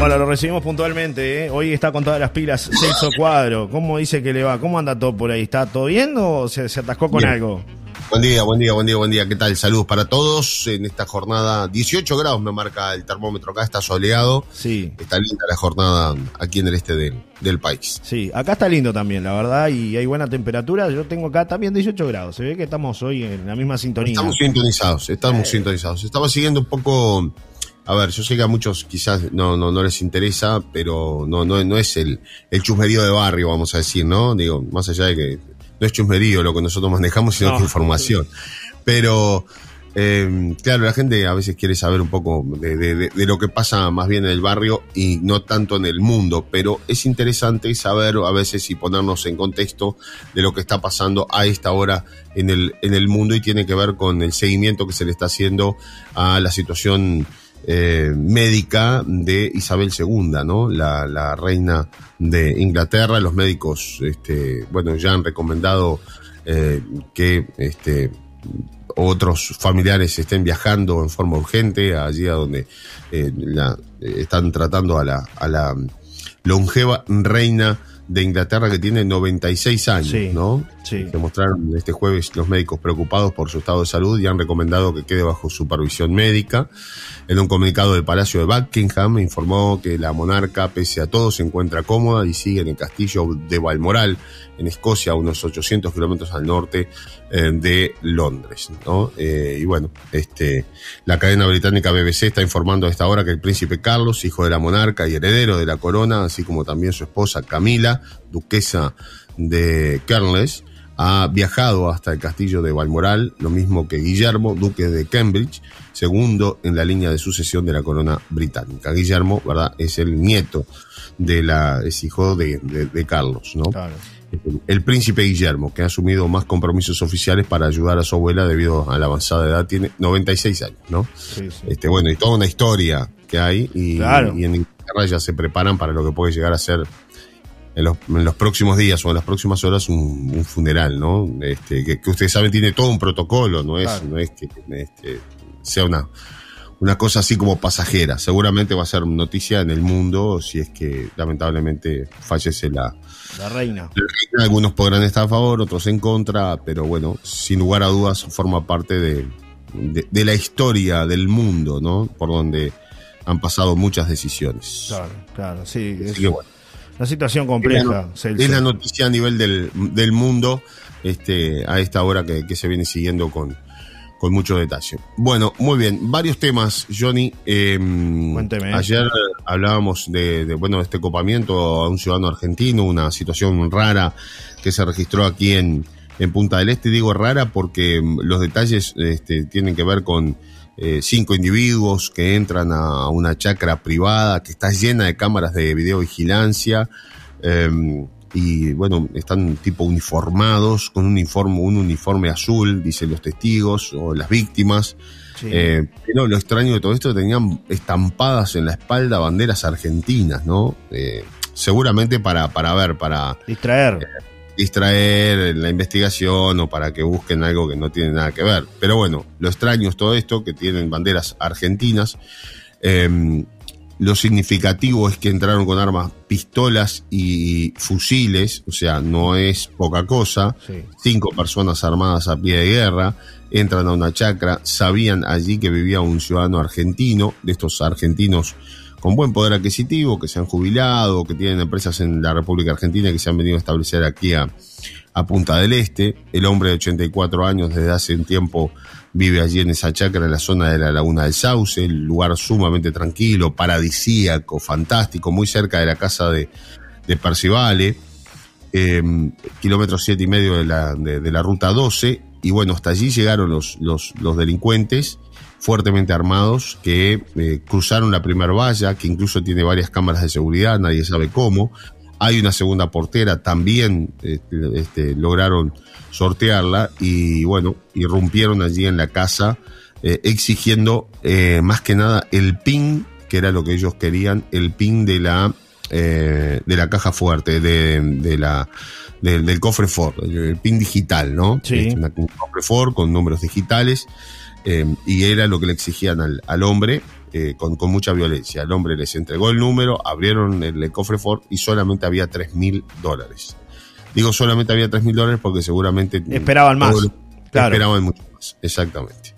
Bueno, lo recibimos puntualmente. ¿eh? Hoy está con todas las pilas Celso Cuadro. ¿Cómo dice que le va? ¿Cómo anda todo por ahí? ¿Está todo bien o se, atascó con algo? Buen día, buen día, buen día, buen día. ¿Qué tal? Saludos para todos. En esta jornada, 18 grados me marca el termómetro acá, está soleado. Sí. Está linda la jornada aquí en el este del, país. Sí, acá está lindo también, la verdad, y hay buena temperatura. Yo tengo acá también 18 grados. Se ve que estamos hoy en la misma sintonía. Estamos sintonizados, estamos eh. sintonizados. Estaba siguiendo un poco. A ver, yo sé que a muchos quizás no, no, no les interesa, pero no, no, no es el, el chusmerío de barrio, vamos a decir, ¿no? Digo, más allá de que no es chusmerío lo que nosotros manejamos, sino que información. Pero, eh, claro, la gente a veces quiere saber un poco de, lo que pasa más bien en el barrio y no tanto en el mundo, pero es interesante saber a veces y ponernos en contexto de lo que está pasando a esta hora en el, en el mundo y tiene que ver con el seguimiento que se le está haciendo a la situación eh, médica de Isabel II, ¿no? La, reina de Inglaterra. Los médicos, este, bueno, ya han recomendado eh, que este, otros familiares estén viajando en forma urgente allí a donde eh, la, están tratando a la, a la longeva reina de Inglaterra que tiene 96 años, ¿no? Sí. Se mostraron este jueves los médicos preocupados por su estado de salud y han recomendado que quede bajo supervisión médica. En un comunicado del Palacio de Buckingham informó que la monarca, pese a todo, se encuentra cómoda y sigue en el castillo de Balmoral, en Escocia, a unos 800 kilómetros al norte eh, de Londres. ¿no? Eh, y bueno, este, la cadena británica BBC está informando a esta hora que el príncipe Carlos, hijo de la monarca y heredero de la corona, así como también su esposa Camila, duquesa de Kernles, ha viajado hasta el castillo de Balmoral, lo mismo que Guillermo, duque de Cambridge, segundo en la línea de sucesión de la corona británica. Guillermo, ¿verdad? Es el nieto de la, es hijo de, Carlos, ¿no? El, príncipe Guillermo, que ha asumido más compromisos oficiales para ayudar a su abuela debido a la avanzada edad, tiene 96 años, ¿no? Este, bueno, y toda una historia que hay y, y en Inglaterra ya se preparan para lo que puede llegar a ser en los, próximos días o en las próximas horas un, funeral, ¿no? Este, que, ustedes saben tiene todo un protocolo, no es, no es que este, sea una, una cosa así como pasajera. Seguramente va a ser noticia en el mundo si es que lamentablemente fallece la, la reina. Algunos podrán estar a favor, otros en contra, pero bueno, sin lugar a dudas forma parte de, de, la historia del mundo, ¿no? Por donde han pasado muchas decisiones. Claro, claro, sí. Una situación compleja. Es la, noticia a nivel del, del mundo este, a esta hora que, se viene siguiendo con, con mucho detalle. Bueno, muy bien, varios temas, Johnny. Em, Cuénteme. Ayer hablábamos de, bueno, este copamiento a un ciudadano argentino, una situación rara que se registró aquí en, en Punta del Este. Digo rara porque em, los detalles este, tienen que ver con eh, cinco individuos que entran a una chacra privada que está llena de cámaras de videovigilancia. Em, y bueno, están tipo uniformados, con un uniforme, un uniforme azul, dicen los testigos o las víctimas. Eh, pero lo extraño de todo esto tenían estampadas en la espalda banderas argentinas, ¿no? Eh, seguramente para, para ver, para distraer distraer la investigación o para que busquen algo que no tiene nada que ver. Pero bueno, lo extraño es todo esto, que tienen banderas argentinas. Em, lo significativo es que entraron con armas, pistolas y fusiles, o sea, no es poca cosa. Cinco personas armadas a pie de guerra entran a una chacra, sabían allí que vivía un ciudadano argentino, de estos argentinos con buen poder adquisitivo, que se han jubilado, que tienen empresas en la República Argentina que se han venido a establecer aquí a, Punta del Este. El hombre de 84 años desde hace un tiempo vive allí en esa chacra, en la zona de la Laguna del Sauce, el lugar sumamente tranquilo, paradisíaco, fantástico, muy cerca de la casa de, de Percivale, kilómetro siete y medio de la, de, la ruta 12, y bueno, hasta allí llegaron los delincuentes fuertemente armados que eh, cruzaron la primera valla, que incluso tiene varias cámaras de seguridad, nadie sabe cómo. Hay una segunda portera, también este, este lograron sortearla y bueno, irrumpieron allí en la casa eh, exigiendo eh, más que nada el PIN, que era lo que ellos querían, el PIN de la, de la caja fuerte, de, de la, del cofre Ford, el PIN digital, ¿no? Sí. Este, un cofre Ford con números digitales. Eh, y era lo que le exigían al, hombre. eh, con, con, mucha violencia. El hombre les entregó el número, abrieron el, cofre Ford y solamente había 3 mil dólares. Digo solamente había 3 mil dólares porque seguramente... Esperaban más. Esperaban mucho más, exactamente.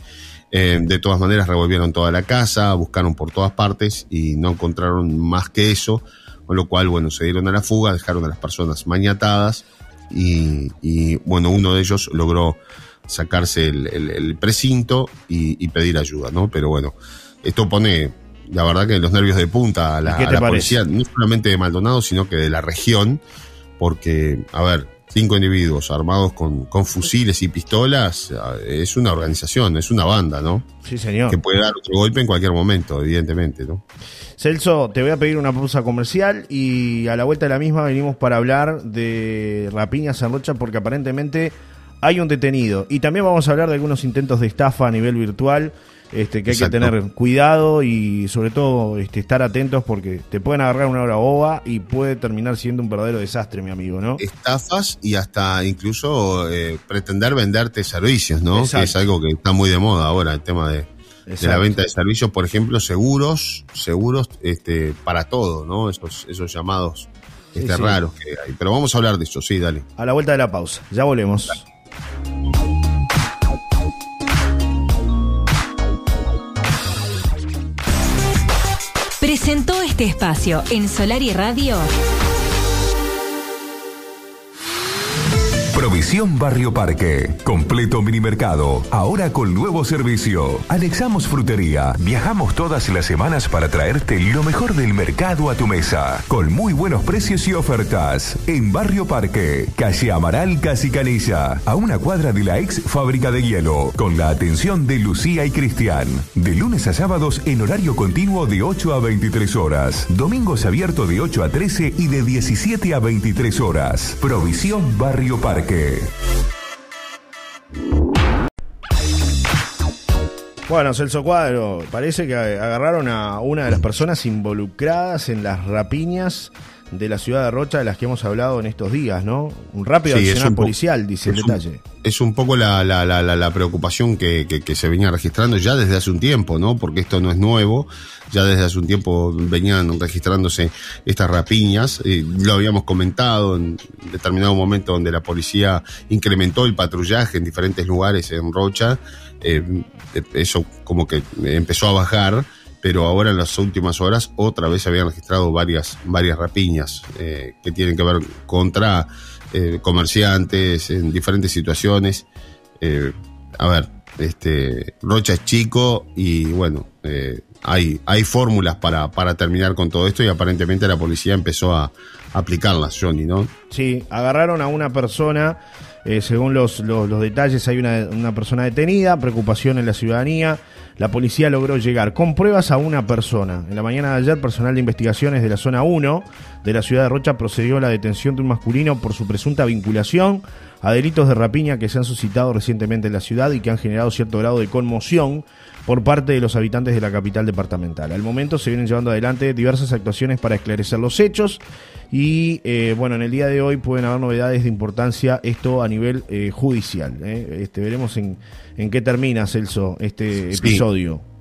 Eh, de todas maneras revolvieron toda la casa, buscaron por todas partes y no encontraron más que eso, con lo cual, bueno, se dieron a la fuga, dejaron a las personas mañatadas y, bueno, uno de ellos logró sacarse el, precinto y, pedir ayuda, ¿no? Pero bueno, esto pone, la verdad que los nervios de punta a la, policía, no solamente de Maldonado, sino que de la región, porque, a ver, cinco individuos armados con, con, fusiles y pistolas, es una organización, es una banda, ¿no? Sí, señor. Que puede dar otro golpe en cualquier momento, evidentemente, ¿no? Celso, te voy a pedir una pausa comercial y a la vuelta de la misma venimos para hablar de rapiñas en Rocha porque aparentemente hay un detenido. Y también vamos a hablar de algunos intentos de estafa a nivel virtual este, que hay que tener cuidado y sobre todo este, estar atentos porque te pueden agarrar una hora boba y puede terminar siendo un verdadero desastre, mi amigo, ¿no? Estafas y hasta incluso eh, pretender venderte servicios, ¿no? Que es algo que está muy de moda ahora, el tema de, la venta de servicios, por ejemplo, seguros, seguros este, para todo, ¿no? Esos, esos llamados este, raros que hay. Pero vamos a hablar de eso, sí, dale. A la vuelta de la pausa, ya volvemos. Presentó este espacio en Solar y Radio. Provisión Barrio Parque. Completo mini mercado. Ahora con nuevo servicio. Anexamos frutería. Viajamos todas las semanas para traerte lo mejor del mercado a tu mesa. Con muy buenos precios y ofertas. En Barrio Parque. Calle Amaral Casi. A una cuadra de la ex fábrica de hielo. Con la atención de Lucía y Cristian. De lunes a sábados en horario continuo de 8 a 23 horas. Domingos abierto de 8 a 13 y de 17 a 23 horas. Provisión Barrio Parque. Bueno, Celso Cuadro, parece que agarraron a una de las personas involucradas en las rapiñas de la ciudad de Rocha de las que hemos hablado en estos días, ¿no? Un rápido accionar policial, dice el detalle. es un poco la, la, la, la preocupación que, que, se venía registrando ya desde hace un tiempo, ¿no? Porque esto no es nuevo, ya desde hace un tiempo venían registrándose estas rapiñas, eh, lo habíamos comentado en determinado momento donde la policía incrementó el patrullaje en diferentes lugares en Rocha, eh, eso como que empezó a bajar pero ahora en las últimas horas otra vez se habían registrado varias, varias rapiñas eh, que tienen que ver contra eh, comerciantes en diferentes situaciones. Eh, a ver, este, Rocha es chico y bueno, hay, hay fórmulas para, para terminar con todo esto y aparentemente la policía empezó a, aplicarlas, Johnny, ¿no? Sí, agarraron a una persona, según los, los, los, detalles, hay una, una persona detenida, preocupación en la ciudadanía la policía logró llegar con pruebas a una persona. En la mañana de ayer, personal de investigaciones de la zona 1 de la ciudad de Rocha procedió a la detención de un masculino por su presunta vinculación a delitos de rapiña que se han suscitado recientemente en la ciudad y que han generado cierto grado de conmoción por parte de los habitantes de la capital departamental. Al momento se vienen llevando adelante diversas actuaciones para esclarecer los hechos y eh, bueno, en el día de hoy pueden haber novedades de importancia esto a nivel eh, judicial. Eh. Este, veremos en, en qué termina, Celso, este episodio.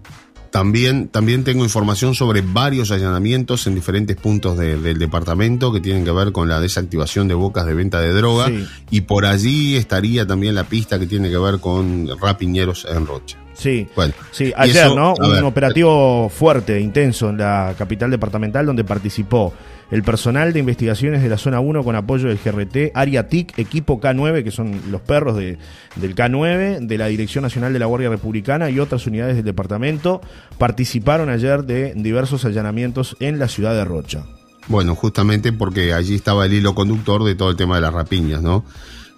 También, también tengo información sobre varios allanamientos en diferentes puntos del departamento que tienen que ver con la desactivación de bocas de venta de droga y por allí estaría también la pista que tiene que ver con rapiñeros en Rocha. Sí, bueno, sí ayer, ¿no? Un operativo fuerte, intenso en la capital departamental donde participó el personal de investigaciones de la zona 1 con apoyo del GRT, Área TIC, equipo K9, que son los perros de, del K9, de la Dirección Nacional de la Guardia Republicana y otras unidades del departamento, participaron ayer de diversos allanamientos en la ciudad de Rocha. Bueno, justamente porque allí estaba el hilo conductor de todo el tema de las rapiñas, ¿no?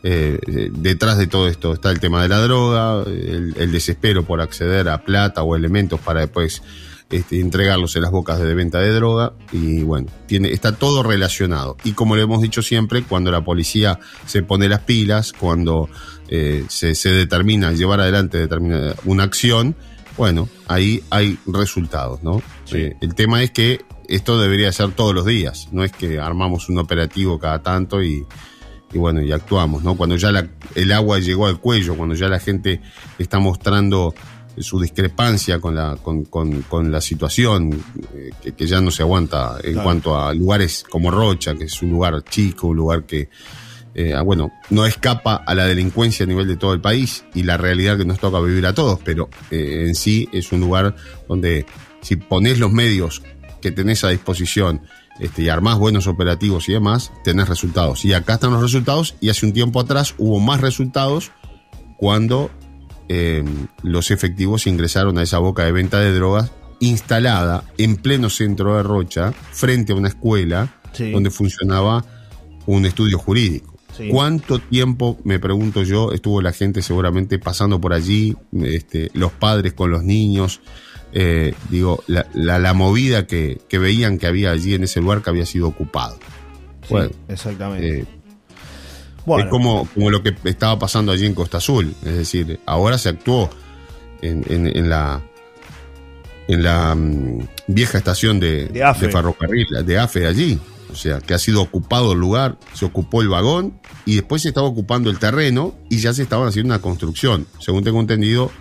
Eh, eh, detrás de todo esto está el tema de la droga, el, desespero por acceder a plata o elementos para después este, entregarlos en las bocas de venta de droga y bueno, tiene, está todo relacionado. Y como le hemos dicho siempre, cuando la policía se pone las pilas, cuando eh, se, se, determina llevar adelante determina, una acción, bueno, ahí hay resultados, ¿no? el tema es que esto debería ser todos los días, no es que armamos un operativo cada tanto y y bueno, y actuamos, ¿no? Cuando ya el agua llegó al cuello, cuando ya la gente está mostrando su discrepancia con la, con, con, con la situación eh, que, que, ya no se aguanta en Claro. cuanto a lugares como Rocha, que es un lugar chico, un lugar que, eh, bueno, no escapa a la delincuencia a nivel de todo el país y la realidad que nos toca vivir a todos, pero eh, en sí es un lugar donde si pones los medios que tenés a disposición este, y armás buenos operativos y demás, tenés resultados. Y acá están los resultados y hace un tiempo atrás hubo más resultados cuando eh, los efectivos ingresaron a esa boca de venta de drogas instalada en pleno centro de Rocha, frente a una escuela Sí. donde funcionaba un estudio jurídico. Sí. ¿Cuánto tiempo, me pregunto yo, estuvo la gente seguramente pasando por allí, este, los padres con los niños? Eh, digo, la, la, la movida que, que veían que había allí en ese lugar que había sido ocupado. Sí, Bueno, exactamente. Eh, bueno, es como, como lo que estaba pasando allí en Costa Azul. Es decir, ahora se actuó en, en- en la en la mm, vieja estación de, De AFE. ferrocarril, de AFE allí. O sea, que ha sido ocupado el lugar, se ocupó el vagón y después se estaba ocupando el terreno y ya se estaban haciendo una construcción. Según tengo entendido,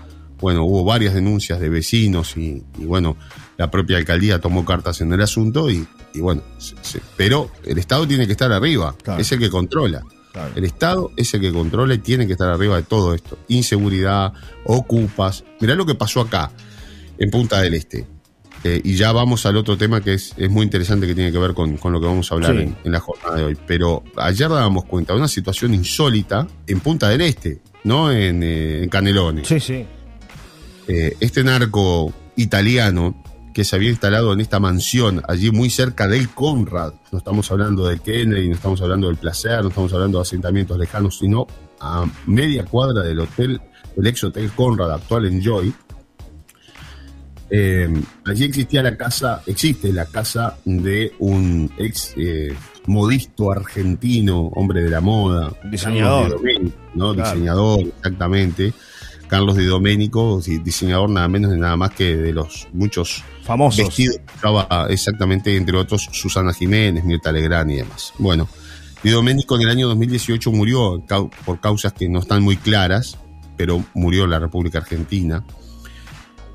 bueno, hubo varias denuncias de vecinos y, y bueno, la propia alcaldía tomó cartas en el asunto y, y bueno, se- se- pero el Estado tiene que estar arriba, Claro. es el que controla. claro. El Estado es el que controla y tiene que estar arriba de todo esto. Inseguridad, ocupas. Mirá lo que pasó acá, en Punta del Este. Eh, y ya vamos al otro tema que es, es muy interesante que tiene que ver con, con lo que vamos a hablar Sí. en, en la jornada de hoy. Pero ayer dábamos cuenta de una situación insólita en Punta del Este, no en, eh, en Canelones. Sí, sí. Eh, este narco italiano que se había instalado en esta mansión allí muy cerca del Conrad, no estamos hablando del Kennedy, no estamos hablando del Placer, no estamos hablando de asentamientos lejanos, sino a media cuadra del hotel, del ex hotel Conrad actual en Joy. Eh, allí existía la casa, existe la casa de un ex eh, modisto argentino, hombre de la moda, Diseñador. ¿no? Claro. Diseñador, exactamente. Carlos Di Domenico, diseñador nada menos y nada más que de los muchos Famosos. vestidos que usaba exactamente, entre otros, Susana Jiménez, Mirta Legrand y demás. Bueno, Di Domenico en el año 2018 murió por causas que no están muy claras, pero murió en la República Argentina.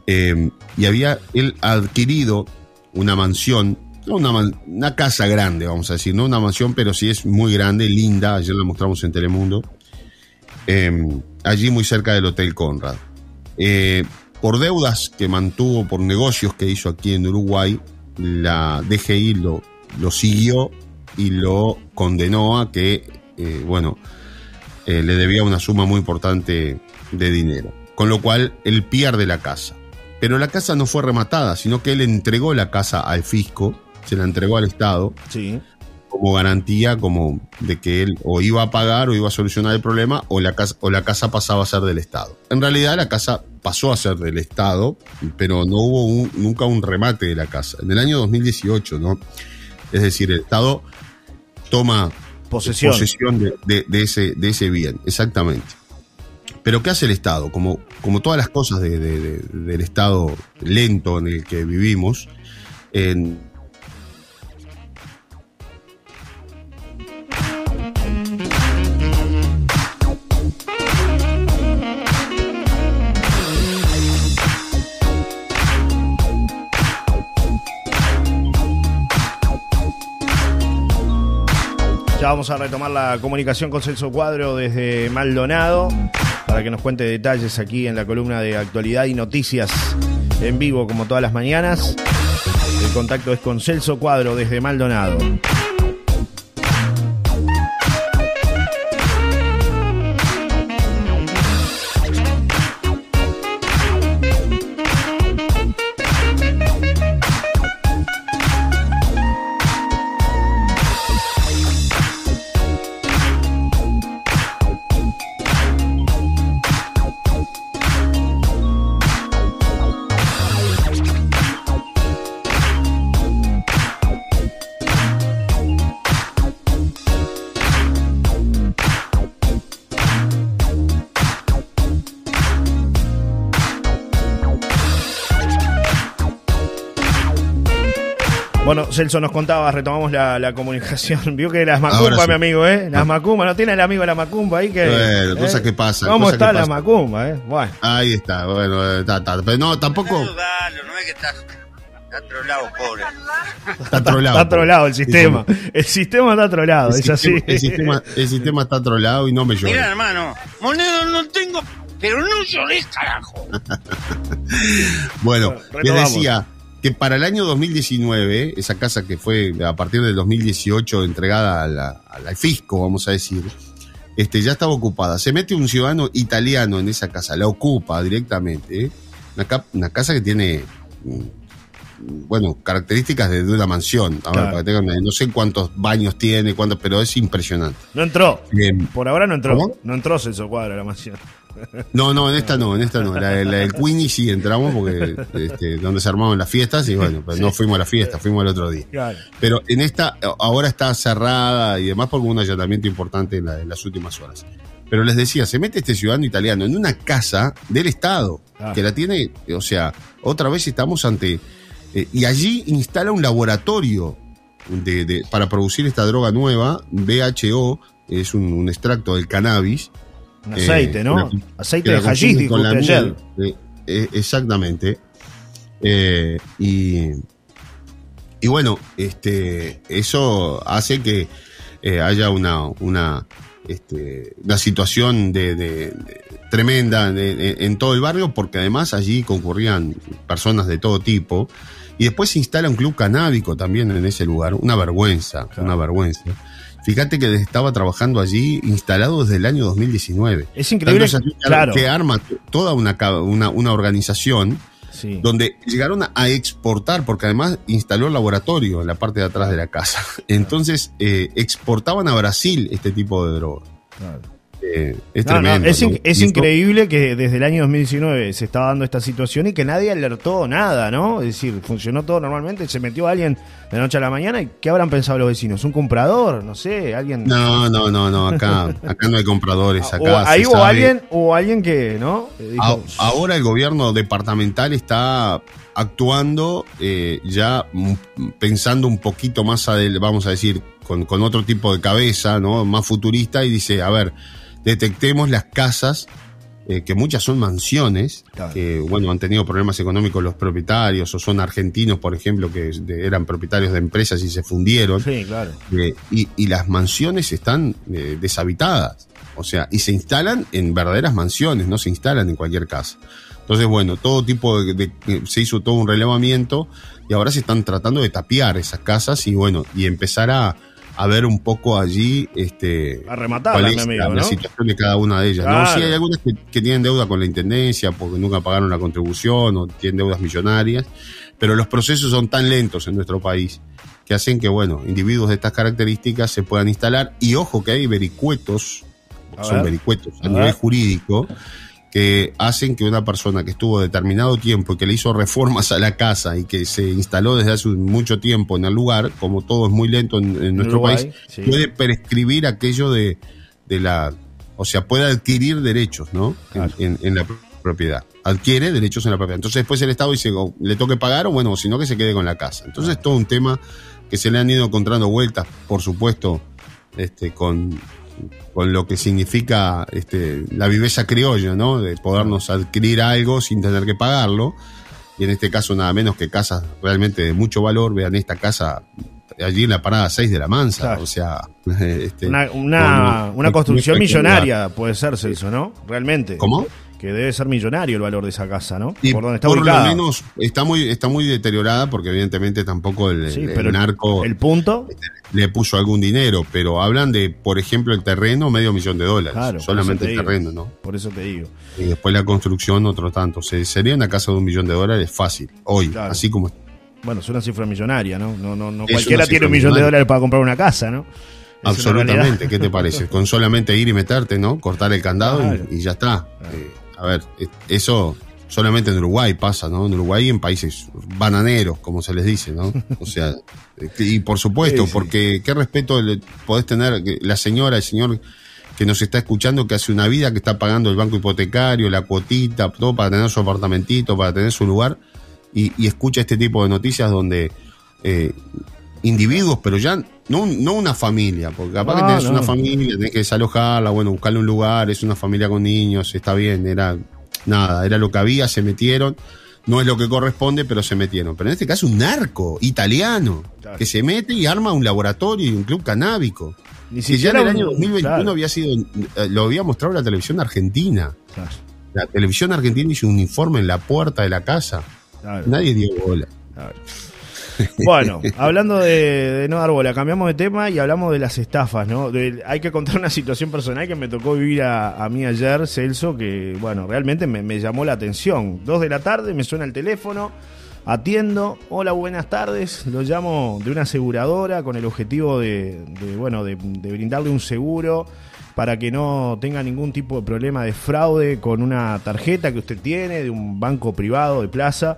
Eh, y había él adquirido una mansión, una, man- una casa grande, vamos a decir, no una mansión, pero sí es muy grande, linda, ayer la mostramos en Telemundo, eh, allí muy cerca del Hotel Conrad. Eh, por deudas que mantuvo, por negocios que hizo aquí en Uruguay, la DGI lo, lo siguió y lo condenó a que, eh, bueno, eh, le debía una suma muy importante de dinero. Con lo cual, él pierde la casa. Pero la casa no fue rematada, sino que él entregó la casa al fisco, se la entregó al Estado, Sí. Como garantía como de que él o iba a pagar o iba a solucionar el problema o la casa, o la casa pasaba a ser del Estado. En realidad la casa pasó a ser del Estado, pero no hubo un- nunca un remate de la casa. En el año 2018, ¿no? Es decir, el Estado toma Posesión. posesión de, de- de ese, de ese bien, exactamente. Pero ¿qué hace el Estado? Como, como todas las cosas de- de- de- del Estado lento en el que vivimos, en, Vamos a retomar la comunicación con Celso Cuadro desde Maldonado para que nos cuente detalles aquí en la columna de actualidad y noticias en vivo como todas las mañanas. El contacto es con Celso Cuadro desde Maldonado. Celso nos contaba, retomamos la, la comunicación. Vio que las macumba, sí. mi amigo, ¿eh? Las macumba, ¿no tiene el amigo de la macumba ahí que. Bueno, ¿eh? cosas que pasan, ¿Cómo cosas está que la pasan. macumba, eh? Bueno. Ahí está, bueno, eh, está, está. Pero no, tampoco no es que estás está trolado, pobre. está trolado. Está trolado el sistema. El sistema está trolado, El es así. sistema, el, sistema, el sistema está trolado y no me Mira, llora. hermano, moneda no tengo, pero no llores, carajo. Bueno, Bueno, les decía que para el año 2019, esa casa que fue a partir del 2018 entregada a la- al fisco, vamos a decir, este, ya estaba ocupada. Se mete un ciudadano italiano en esa casa, la ocupa directamente. ¿eh? Una, ca- una casa que tiene, mm, bueno, características de, de una mansión. A ver, para que tengan no sé cuántos baños tiene, cuántos, pero es impresionante. No entró. Bien. Por ahora no entró. ¿Cómo? No entró Celso Cuadro a la mansión. No, no, en esta no, en esta no. La, la del Queenie sí entramos porque este, donde se armaban las fiestas y bueno, pues no fuimos a la fiesta, fuimos al otro día. Pero en esta, ahora está cerrada y demás por un allanamiento importante en, la- en las últimas horas. Pero les decía, se mete este ciudadano italiano en una casa del Estado, Ah. que la tiene, o sea, otra vez estamos ante... eh, y allí instala un laboratorio de- de- para producir esta droga nueva, BHO, es un, un extracto del cannabis, Un eh, aceite, ¿no? aceite de hashish, consumen dijo con la usted ayer. miel. Eh, eh, exactamente. Eh, y, y bueno, este, eso hace que haya una, una, este, una situación de, de- de- tremenda de- de- en todo el barrio, porque además allí concurrían personas de todo tipo. Y después se instala un club canábico también en ese lugar. Una vergüenza, Claro. una vergüenza. Fíjate que estaba trabajando allí instalado desde el año 2019. Es increíble, así claro. que arma toda una, una, una organización Sí. donde llegaron a, exportar, porque además instaló el laboratorio en la parte de atrás de la casa. Entonces, eh, exportaban a Brasil este tipo de droga. Claro. Eh, es No, no, tremendo. es, ¿no? in- es Y esto- increíble que desde el año 2019 se estaba dando esta situación y que nadie alertó nada, ¿no? Es decir, funcionó todo normalmente, se metió alguien de noche a la mañana y ¿qué habrán pensado los vecinos? ¿Un comprador? No sé, alguien... No, no, no, no, acá, acá no hay compradores. Acá o, ahí sabe- alguien, o alguien que, ¿no? Eh, dijo, A- ahora el gobierno departamental está actuando eh, ya pensando un poquito más vamos a decir, con, con otro tipo de cabeza, ¿no? Más futurista y dice, a ver, detectemos las casas, eh, que muchas son mansiones, Claro. que, bueno, han tenido problemas económicos los propietarios, o son argentinos, por ejemplo, que eran propietarios de empresas y se fundieron. Sí, claro. Eh, y, y las mansiones están eh, deshabitadas. O sea, y se instalan en verdaderas mansiones, no se instalan en cualquier casa. Entonces, bueno, todo tipo de, de- se hizo todo un relevamiento y ahora se están tratando de tapiar esas casas y bueno, y empezar a, a ver un poco allí este A cuál es amigo, la, situación de cada una de ellas. ¿no? Sí, hay algunas que, que tienen deuda con la intendencia porque nunca pagaron la contribución o tienen deudas millonarias, pero los procesos son tan lentos en nuestro país que hacen que, bueno, individuos de estas características se puedan instalar. Y ojo que hay vericuetos, A son ver. vericuetos a, A nivel ver. jurídico, que hacen que una persona que estuvo determinado tiempo y que le hizo reformas a la casa y que se instaló desde hace mucho tiempo en el lugar, como todo es muy lento en, en nuestro Uruguay, país, sí. puede prescribir aquello de, de la... O sea, puede adquirir derechos, ¿no? En- Claro. En, en la pro- propiedad. Adquiere derechos en la propiedad. Entonces después el Estado dice, o le toque pagar o bueno, si no que se quede con la casa. Entonces es todo un tema que se le han ido encontrando vueltas, por supuesto, este, con, con lo que significa este, la viveza criolla, ¿no? De podernos adquirir algo sin tener que pagarlo. Y en este caso nada menos que casas realmente de mucho valor. Vean esta casa allí en la parada 6 de la Mansa. Claro. O sea, este, Una, una, no, una construcción millonaria puede ser, Celso, ¿no? Realmente. ¿Cómo? Que debe ser millonario el valor de esa casa, ¿no? Y por donde está por ubicada. lo menos está muy, está muy deteriorada porque evidentemente tampoco el, Sí, el pero el- narco El punto, le puso algún dinero, pero hablan de, por ejemplo, el terreno, medio millón de dólares. Claro, solamente el digo. terreno, ¿no? por eso te digo. Y después la construcción, otro tanto. Se, sería una casa de un millón de dólares fácil, hoy, Claro. así como Bueno, es una cifra millonaria, ¿no? No, no, no Es cualquiera tiene un millón de dólares para comprar una casa, ¿no? Es Absolutamente. ¿qué te parece? Con solamente ir y meterte, ¿no? Cortar el candado y, ya está. Eh, a ver, eso solamente en Uruguay pasa, ¿no? En Uruguay y en países bananeros, como se les dice, ¿no? O sea, eh, y por supuesto, Sí, sí. porque qué respeto le podés tener la señora, el señor que nos está escuchando, que hace una vida que está pagando el banco hipotecario, la cuotita, todo para tener su apartamentito, para tener su lugar, y, y escucha este tipo de noticias donde eh, individuos, pero ya no, no una familia, porque capaz que No, tenés no. una familia, tenés que desalojarla, bueno, buscarle un lugar, es una familia con niños, está bien, era nada, era lo que había, se metieron. No es lo que corresponde, pero se metieron. Pero en este caso, un narco italiano Claro. que se mete y arma un laboratorio y un club canábico. Ni Que ya en el año 2021 claro. había sido, eh, lo había mostrado la televisión argentina. Claro, La televisión argentina hizo un informe en la puerta de la casa. Nadie dio bola. Bueno, hablando de, no dar bola, cambiamos de tema y hablamos de las estafas, ¿no? Hay que contar una situación personal que me tocó vivir a, mí ayer, Celso, que, bueno, realmente me, llamó la atención. Dos de la tarde, me suena el teléfono, atiendo, hola, buenas tardes, lo llamo de una aseguradora con el objetivo de, de, bueno, de brindarle un seguro para que no tenga ningún tipo de problema de fraude con una tarjeta que usted tiene de un banco privado de plaza.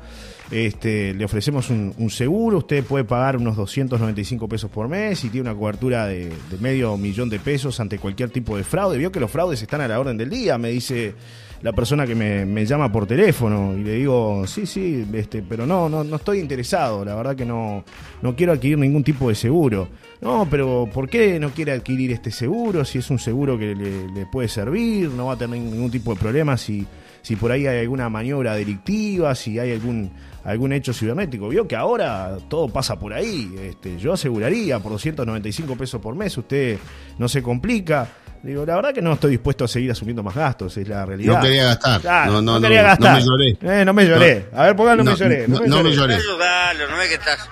Este, le ofrecemos un, seguro, usted puede pagar unos 295 pesos por mes y tiene una cobertura de, de medio millón de pesos ante cualquier tipo de fraude. Vio que los fraudes están a la orden del día, me dice la persona que me, me llama por teléfono y le digo, sí, sí, este, pero no, no, no estoy interesado, la verdad que no, no quiero adquirir ningún tipo de seguro. No, pero ¿por qué no quiere adquirir este seguro? Si es un seguro que le, puede servir, no va a tener ningún tipo de problema si, si por ahí hay alguna maniobra delictiva, si hay algún algún hecho cibernético. Vio que ahora todo pasa por ahí. Este, yo aseguraría por 295 pesos por mes, usted no se complica. Digo, la verdad que no estoy dispuesto a seguir asumiendo más gastos, es la realidad. No quería gastar. Claro, No, no, no, quería no, gastar. no me lloré. Eh, no me lloré. A ver, ¿por qué no, me lloré? No, no me lloré. Ayudalo, no es que estás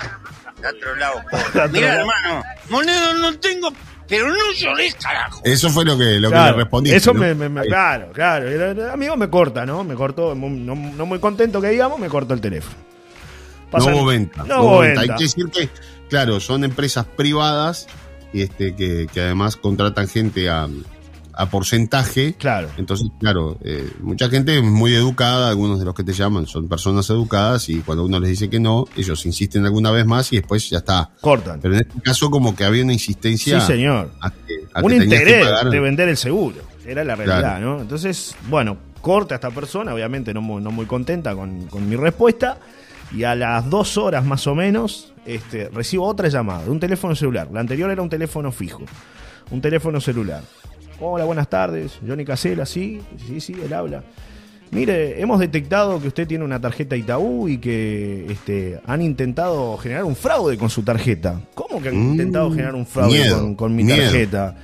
de otro lado. Mira, hermano, moneda no tengo, pero no llores, carajo. Eso fue lo que, lo Claro, que le respondí. Eso ¿no? me, me- me- claro, claro. El, el amigo me corta, ¿no? Me cortó, no, no muy contento que digamos, me cortó el teléfono. No Pasan- hubo venta. No no hubo venta. Hay que decir que, claro, son empresas privadas este, que, que además contratan gente a, a porcentaje. Claro. Entonces, claro, eh, mucha gente es muy educada, algunos de los que te llaman son personas educadas y cuando uno les dice que no, ellos insisten alguna vez más y después ya está. Cortan. Pero en este caso como que había una insistencia Sí, señor. a que, a un que interés pagar. de vender el seguro. Era la realidad, Claro. ¿no? Entonces, bueno, corta esta persona, obviamente no muy, no muy contenta con, con mi respuesta. Y a las dos horas más o menos, este, recibo otra llamada de un teléfono celular. La anterior era un teléfono fijo, un teléfono celular. Hola, buenas tardes. Johnny Casela, sí, sí, sí, él habla. Mire, hemos detectado que usted tiene una tarjeta Itaú y que este, han intentado generar un fraude con su tarjeta. ¿Cómo que han Mm, intentado generar un fraude miedo, con, con mi miedo. tarjeta?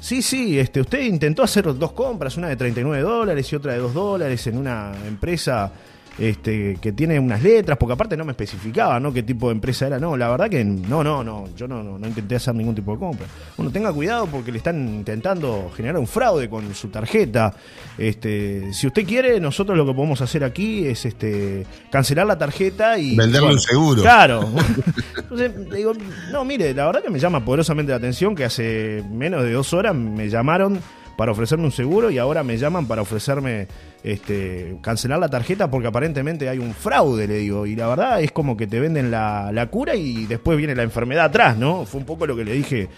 Sí, sí, este, usted intentó hacer dos compras, una de 39 dólares y otra de 2 dólares en una empresa este, que tiene unas letras, porque aparte no me especificaba, ¿no? Qué tipo de empresa era. No, la verdad que no, no, no, yo no, no, no intenté hacer ningún tipo de compra. Bueno, tenga cuidado porque le están intentando generar un fraude con su tarjeta. Este, si usted quiere, nosotros lo que podemos hacer aquí es este, cancelar la tarjeta y... Venderle un seguro. Claro. Entonces, le digo, no, mire, la verdad que me llama poderosamente la atención que hace menos de dos horas me llamaron para ofrecerme un seguro y ahora me llaman para ofrecerme este, cancelar la tarjeta porque aparentemente hay un fraude, le digo. Y la verdad es como que te venden la, la cura y después viene la enfermedad atrás, ¿no? Fue un poco lo que le dije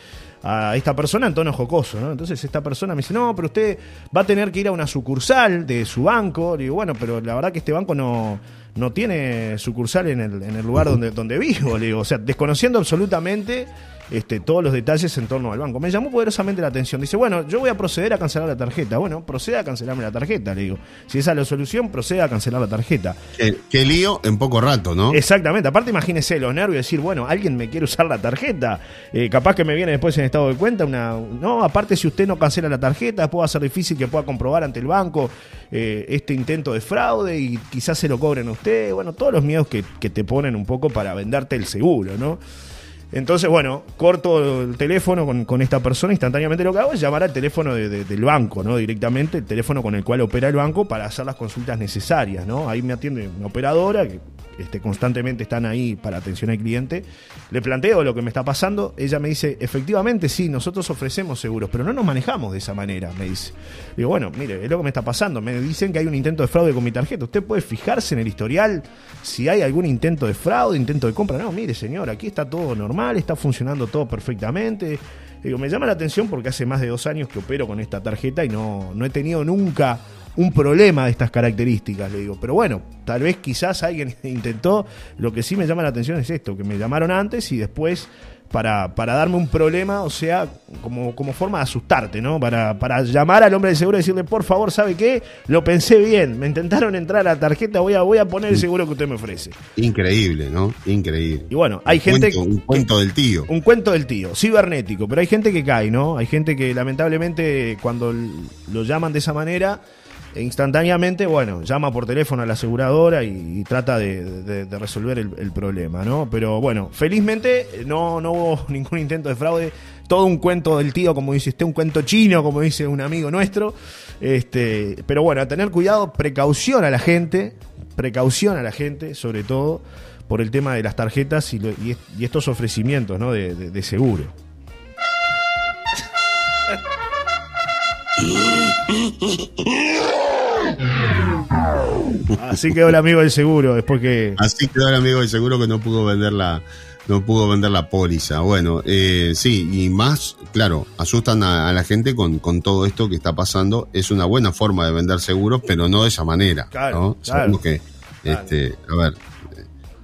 a esta persona en tono jocoso, ¿no? Entonces esta persona me dice, no, pero usted va a tener que ir a una sucursal de su banco. Le digo, bueno, pero la verdad que este banco no, no tiene sucursal en el, en el lugar donde, donde vivo, le digo, o sea, desconociendo absolutamente este, todos los detalles en torno al banco. Me llamó poderosamente la atención. Dice, bueno, yo voy a proceder a cancelar la tarjeta. Bueno, proceda a cancelarme la tarjeta, le digo. Si esa es la solución, proceda a cancelar la tarjeta. Qué, qué lío en poco rato, ¿no? Exactamente. Aparte, imagínese los nervios de decir, bueno, alguien me quiere usar la tarjeta. Eh, capaz que me viene después en estado de cuenta una. No, aparte, si usted no cancela la tarjeta, después va a ser difícil que pueda comprobar ante el banco eh, este intento de fraude y quizás se lo cobren a usted. Bueno, todos los miedos que, que te ponen un poco para venderte el seguro, ¿no? Entonces, bueno, corto el teléfono con, esta persona, instantáneamente lo que hago es llamar al teléfono de- del banco, ¿no? Directamente, el teléfono con el cual opera el banco para hacer las consultas necesarias, ¿no? Ahí me atiende una operadora que este, constantemente están ahí para atención al cliente. Le planteo lo que me está pasando, ella me dice, efectivamente sí, nosotros ofrecemos seguros, pero no nos manejamos de esa manera, me dice. Digo, bueno, mire, es lo que me está pasando, me dicen que hay un intento de fraude con mi tarjeta, usted puede fijarse en el historial si hay algún intento de fraude, intento de compra. No, mire señor, aquí está todo normal, está funcionando todo perfectamente. Digo, me llama la atención porque hace más de dos años que opero con esta tarjeta y no, no he tenido nunca un problema de estas características, le digo. Pero bueno, tal vez quizás alguien intentó. Lo que sí me llama la atención es esto, que me llamaron antes y después para, para darme un problema, o sea, como, como forma de asustarte, ¿no? Para, para llamar al hombre de seguro y decirle, por favor, ¿sabe qué? Lo pensé bien, me intentaron entrar a la tarjeta, voy a, voy a poner el seguro que usted me ofrece. Increíble, ¿no? Increíble. Y bueno, hay gente... Cuento- un cuento del tío. Un cuento del tío, cibernético, pero hay gente que cae, ¿no? Hay gente que lamentablemente cuando lo llaman de esa manera, instantáneamente, bueno, llama por teléfono a la aseguradora y, trata de, resolver el, problema, ¿no? Pero bueno, felizmente eh, no, hubo ningún intento de fraude, todo un cuento del tío, como dice usted, un cuento chino, como dice un amigo nuestro. Este, pero bueno, a tener cuidado, precaución a la gente, precaución a la gente, sobre todo por el tema de las tarjetas y estos ofrecimientos ¿no? de, de- de seguro. Así quedó el amigo del seguro después que... Así quedó el amigo del seguro que no pudo vender la, no pudo vender la póliza. Bueno, eh, sí, y más, claro, asustan a, a la gente con, con todo esto que está pasando. Es una buena forma de vender seguros, pero no de esa manera. Claro, ¿no? claro. Sabemos que, este, a ver,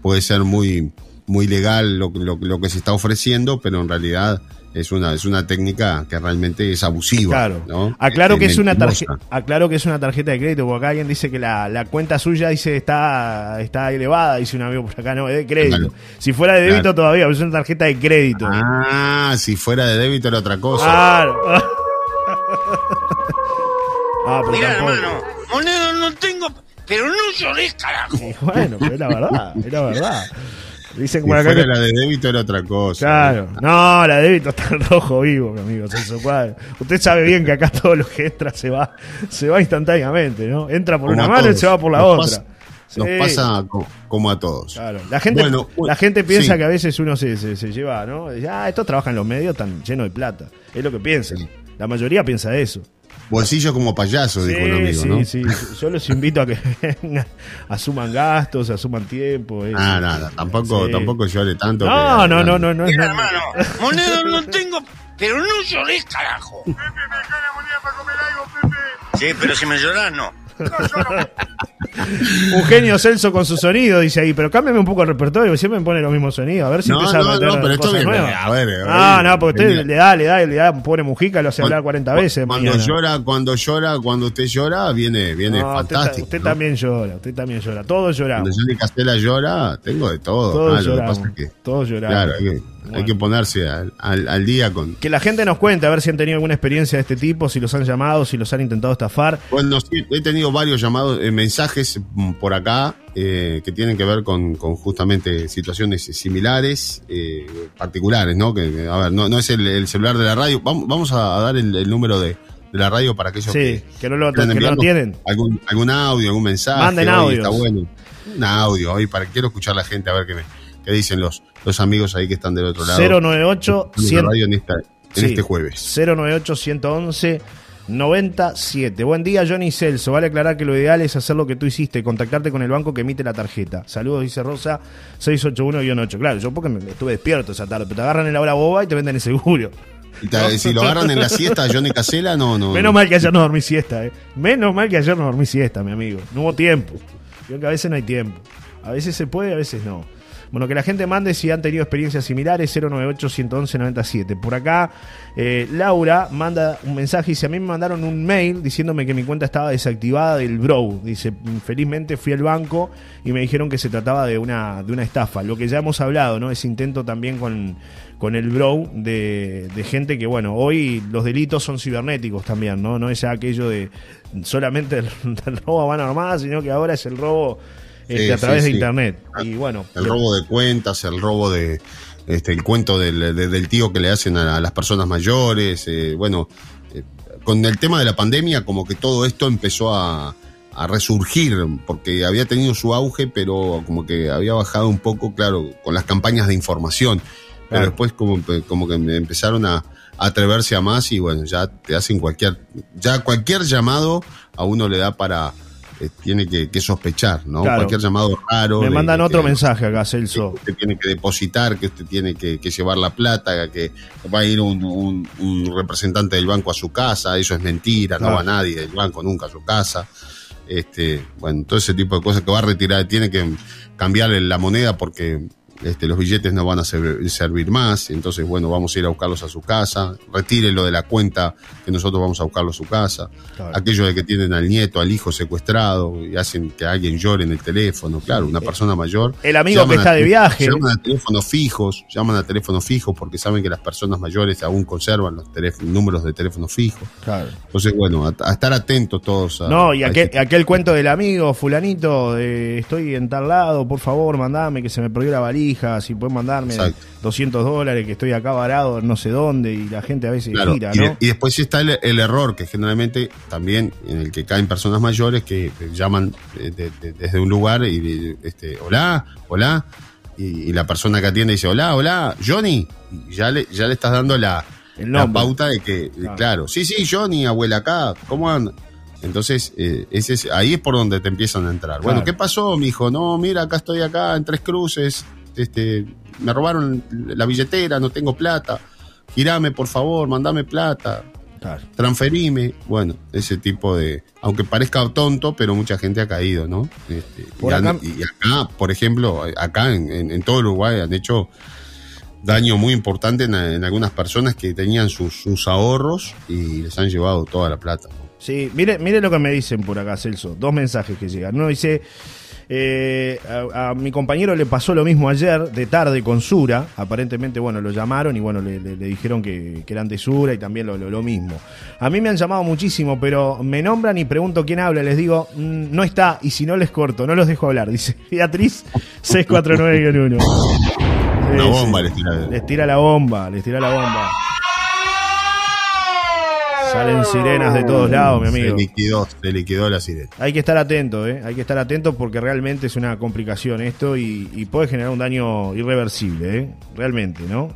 puede ser muy, muy legal lo, lo, lo que se está ofreciendo, pero en realidad es una, es una técnica que realmente es abusiva. Claro. ¿no? Aclaro Eh, que es una tarjeta, aclaro que es una tarjeta de crédito, porque acá alguien dice que la, la cuenta suya dice está, está elevada, dice un amigo por acá, no, es de crédito. Claro. Si fuera de débito Claro. todavía, pero es una tarjeta de crédito. Ah, si fuera de débito era otra cosa. Claro. ah, pero tampoco. hermano, moneda no tengo, pero no llores, carajo. Y bueno, pero es la verdad, es la verdad. Dicen Si por acá fuera que- la de débito era otra cosa. Claro, no, la de débito está en rojo vivo, mi amigo. Celso Cuadro. Usted sabe bien que acá todo lo que entra se va, se va instantáneamente, ¿no? Entra por Como una mano y se va por la Nos otra. pasa- Nos pasa co- como a todos. Claro. La gente, Bueno, la gente piensa sí. que a veces uno se, se, se lleva, ¿no? Dice, ah, estos trabajan en los medios, están llenos de plata. Es lo que piensan. Sí. La mayoría piensa eso. Bolsillo como payaso, dijo un amigo, sí, ¿no? sí. Yo los invito a que vengan, asuman gastos, asuman tiempo. eso. Ah, nada, tampoco, Sí. tampoco llore tanto. No, que- no, no, no, no. Mira, hermano, moneda no tengo, pero no llores, carajo. Sí, pero si me lloras, no. Un genio Celso con su sonido, dice ahí, pero cámbiame un poco el repertorio, siempre me pone los mismos sonidos, a ver si No, empieza no, a meter no, pero esto cosas viene- nuevas. a ver, a ver, Ah, no, porque usted le da, le da, le da, pone mujica, lo hace hablar 40 veces. Cuando mañana. llora, cuando llora, cuando usted llora, viene, viene No, fantástico. usted también llora, usted también llora, todos lloramos. Cuando Johnny Castella llora, tengo de todo. Todos Ah, lo que lloramos, pasa es que, todos lloramos. claro, hay que, hay que ponerse al, al- al día con. Que la gente nos cuente a ver si han tenido alguna experiencia de este tipo, si los han llamado, si los han intentado estafar. Bueno, sí, he tenido varios llamados, eh, mensajes mm, por acá eh, que tienen que ver con, con justamente situaciones similares, eh, particulares, ¿no? Que, a ver, no, no es el, el celular de la radio. Vamos, vamos a, dar el, el número de, de la radio para aquellos Sí, que, que no lo, que no lo tienen. Algún, algún audio, algún mensaje. Manden hoy audios. Está bueno. Un audio hoy para quiero escuchar a la gente a ver qué, me, qué dicen los, los amigos ahí que están del otro lado. 098 en la 100 radio en, esta, en Sí. este jueves. 098 111 97. Buen día, Johnny Celso. Vale aclarar que lo ideal es hacer lo que tú hiciste, contactarte con el banco que emite la tarjeta. Saludos, dice Rosa 681-8. Claro, yo porque me estuve despierto esa tarde, pero te agarran en la hora boba y te venden el seguro. Y te- Si lo agarran en la siesta Johnny Casela, no, no. Menos mal que ayer no dormí siesta, eh. Menos mal que ayer no dormí siesta, mi amigo. No hubo tiempo. Creo que a veces no hay tiempo. A veces se puede, a veces no. Bueno, que la gente mande si han tenido experiencias similares, 098-111-97. Por acá, eh, Laura manda un mensaje y dice, a mí me mandaron un mail diciéndome que mi cuenta estaba desactivada del Bro. Dice, felizmente fui al banco y me dijeron que se trataba de una, de una estafa. Lo que ya hemos hablado, ¿no? Ese intento también con, con el Bro de, gente que, bueno, hoy los delitos son cibernéticos también, ¿no? No es aquello de solamente el, el robo a mano armada, sino que ahora es el robo este, Sí, a través sí, de internet. Y bueno, El robo de cuentas, el robo de. Este, el cuento del, de- del tío que le hacen a, a las personas mayores. eh, bueno, eh, con el tema de la pandemia, como que todo esto empezó a, a resurgir, porque había tenido su auge, pero como que había bajado un poco, claro, con las campañas de información. Pero después, como, como que empezaron a, a atreverse a más y bueno, ya te hacen cualquier. Ya cualquier llamado a uno le da para eh, tiene que, que sospechar, ¿no? Claro. Cualquier llamado raro. Me mandan otro que- mensaje acá, que Celso. usted tiene que depositar, que usted tiene que, que llevar la plata, que va a ir un, un- un representante del banco a su casa, eso es mentira, no va nadie del banco nunca a su casa. Este, bueno, todo ese tipo de cosas que va a retirar, tiene que cambiarle la moneda porque este, los billetes no van a ser- servir más, entonces bueno, vamos a ir a buscarlos a su casa, retírelo de la cuenta que nosotros vamos a buscarlo a su casa. Claro. Aquellos de que tienen al nieto, al hijo secuestrado y hacen que alguien llore en el teléfono, claro, una persona mayor. El amigo que está a de viaje. Llaman a teléfonos fijos, llaman a teléfonos fijos porque saben que las personas mayores aún conservan los teléfonos- números de teléfonos fijos. Claro. Entonces, bueno, a, a estar atentos todos. A, No, y aquel, este- aquel cuento del amigo, fulanito, de estoy en tal lado, por favor, mandame que se me perdió la valija, si pueden mandarme Exacto. 200 dólares, que estoy acá varado, no sé dónde, y la gente a veces Claro, gira, y, ¿no? de- y después sí está el, el error, que generalmente también en el que caen personas mayores que llaman eh, de- de- desde un lugar y este, hola, hola, y, y la persona que atiende dice, hola, hola, Johnny, y ya le, ya le estás dando la, la pauta de que, Claro. claro. sí, sí, Johnny, abuela acá, ¿cómo anda? Entonces, eh, ese es, ahí es por donde te empiezan a entrar. Bueno. ¿qué pasó, mijo? No, mira, acá estoy acá en Tres Cruces, este, me robaron la billetera, no tengo plata. Girame, por favor, mandame plata, Claro. transferime. Bueno, ese tipo de. Aunque parezca tonto, pero mucha gente ha caído, ¿no? Este, Por y, han- acá- y acá, por ejemplo, acá en, en- en todo Uruguay han hecho daño muy importante en, en algunas personas que tenían sus, sus ahorros y les han llevado toda la plata. ¿no? Sí, mire, mire lo que me dicen por acá, Celso. Dos mensajes que llegan. Uno dice, eh, a, a mi compañero le pasó lo mismo ayer, de tarde, con Sura. Aparentemente, bueno, lo llamaron y bueno, le, le- le dijeron que, que eran de Sura y también lo, lo- lo mismo. A mí me han llamado muchísimo, pero me nombran y pregunto quién habla. Les digo, "Mm, no está, y si no les corto, no los dejo hablar. Dice Beatriz 649-1. Una bomba les tira. Les tira la bomba, les tira la bomba. Salen sirenas de todos lados, mi Se amigo. liquidó, se liquidó la sirena. Hay que estar atento, ¿eh? Hay que estar atento porque realmente es una complicación esto y, y puede generar un daño irreversible, ¿eh? Realmente, ¿no?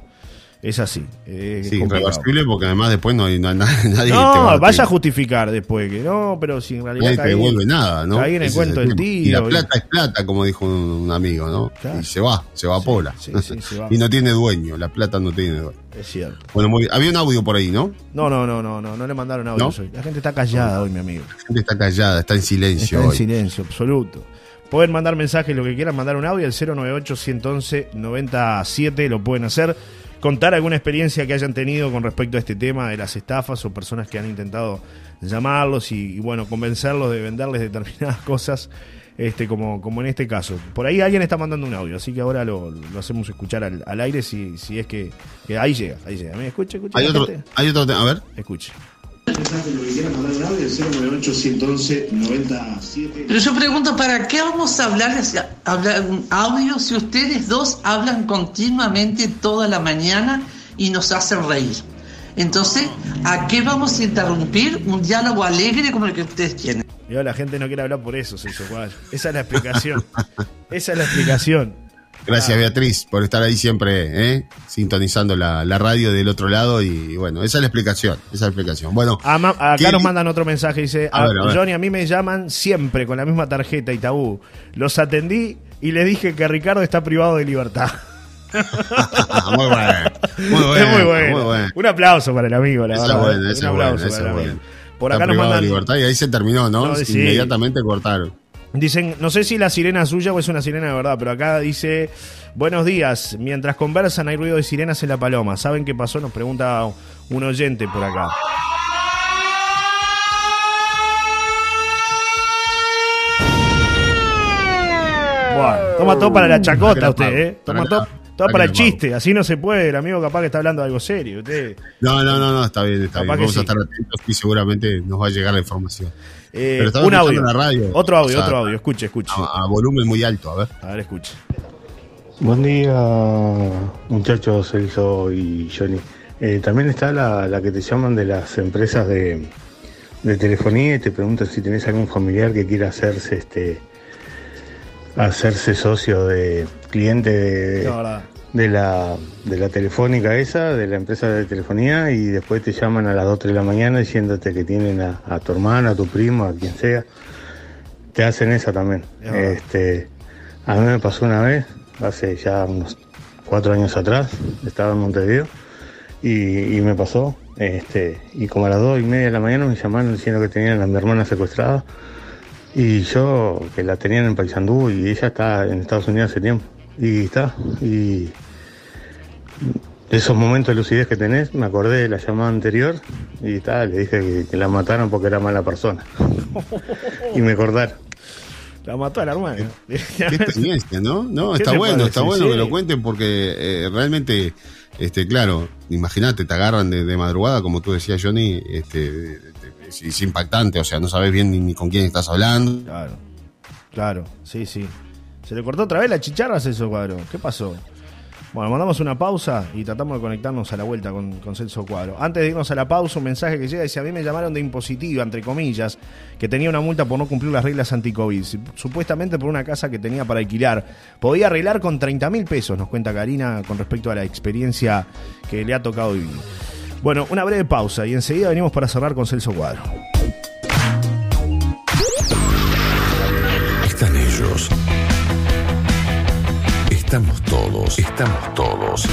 Es así. es Sí, irreversible porque además después no hay na- na- nadie te No, va vaya a te- justificar después que no, pero si en realidad nadie te devuelve nada, ¿no? caí en el Ese es cuento del tema. tío. Y la plata es plata, como dijo un, un amigo, ¿no? Claro. Y se va, se evapora. Sí, sí, se va. y no tiene dueño, la plata no tiene dueño. Es cierto. Bueno, muy bien. Había un audio por ahí, ¿no? No, no, no, no, no, no le mandaron audio. ¿No? hoy. La gente está callada hoy, mi amigo. La gente está callada, está en silencio Está en silencio, absoluto. Pueden mandar mensajes, lo que quieran, mandar un audio al 098-111-97, lo pueden hacer. Contar alguna experiencia que hayan tenido con respecto a este tema de las estafas o personas que han intentado llamarlos y, y, bueno, convencerlos de venderles determinadas cosas, este como, como en este caso. Por ahí alguien está mandando un audio, así que ahora lo, lo hacemos escuchar al, al aire si, si es que, que ahí llega, ahí llega. ¿Me escucha, escucha? Hay otro, gente? hay otro, a ver. Escuche. Pero yo pregunto, ¿para qué vamos a hablar, hablar un audio si ustedes dos hablan continuamente toda la mañana y nos hacen reír? Entonces, ¿a qué vamos a interrumpir un diálogo alegre como el que ustedes tienen? La gente no quiere hablar por eso, Celso Cuadro. Esa es la explicación. Esa es la explicación. Gracias. Beatriz, por estar ahí siempre, ¿eh? sintonizando la, la radio del otro lado. Y bueno, esa es la explicación. Esa es la explicación. Bueno, Ama- acá ¿qué- nos mandan otro mensaje, dice, A "Ah, ver, a ver. Johnny, a mí me llaman siempre con la misma tarjeta y tabú. Los atendí y le dije que Ricardo está privado de libertad. muy bueno. Muy bueno. es muy bueno. muy bueno. Un aplauso para el amigo, la Esa verdad. buena, Un esa es aplauso buena, esa para es el amigo. buena. Por Está acá nos privado de mandan, libertad y ahí se terminó, ¿no? No, sí. Inmediatamente cortaron. Dicen, no sé si la sirena es suya o es una sirena de verdad, pero acá dice, buenos días, mientras conversan hay ruido de sirenas en la paloma. ¿Saben qué pasó? Nos pregunta un oyente por acá. Bueno, toma todo para la chacota Para usted, ¿eh? Toma todo, todo para el chiste, así no se puede, el amigo capaz que está hablando de algo serio. Usted, No, no, no, no, está bien, está Capaz bien. Vamos sí. a estar atentos y seguramente nos va a llegar la información. Eh, Pero estaba un audio. la radio. Otro audio, O sea, otro audio, escuche, escuche. A, a volumen muy alto, a ver. A ver, escuche. Buen día, muchachos, Celso y Johnny. Eh, también está la, la que te llaman de las empresas de, de telefonía y te preguntan si tenés algún familiar que quiera hacerse este hacerse socio de cliente de, No, verdad. De la, de la telefónica esa, de la empresa de telefonía, y después te llaman a las 2 3 de la mañana diciéndote que tienen a, a tu hermano, a tu primo, a quien sea, te hacen esa también. Este, a mí me pasó una vez, hace ya unos cuatro años atrás, estaba en Montevideo y, y me pasó. Este, y como a las dos y media de la mañana me llamaron diciendo que tenían a mi hermana secuestrada y yo que la tenían en Paysandú y ella está en Estados Unidos hace tiempo. Y está, y esos momentos de lucidez que tenés, me acordé de la llamada anterior y tal, le dije que, que la mataron porque era mala persona. y me acordaron. La mató a la hermana. Qué experiencia, ¿no? No, ¿Qué está bueno, parece? está bueno Sí. que lo cuenten porque eh, realmente, este, claro, imagínate, te agarran de, de madrugada, como tú decías, Johnny, este, de- de- es, es impactante, o sea, no sabes bien ni, ni con quién estás hablando. Claro, claro, sí, sí. ¿Se le cortó otra vez la chicharra a Celso Cuadro? ¿Qué pasó? Bueno, mandamos una pausa y tratamos de conectarnos a la vuelta con, Celso Cuadro. Antes de irnos a la pausa, un mensaje que llega dice, a mí me llamaron de impositiva, entre comillas, que tenía una multa por no cumplir las reglas anti-COVID, supuestamente por una casa que tenía para alquilar. Podía arreglar con 30 mil pesos, nos cuenta Karina, con respecto a la experiencia que le ha tocado vivir. Bueno, una breve pausa y enseguida venimos para cerrar con Celso Cuadro. Están ellos. Estamos todos. Estamos todos.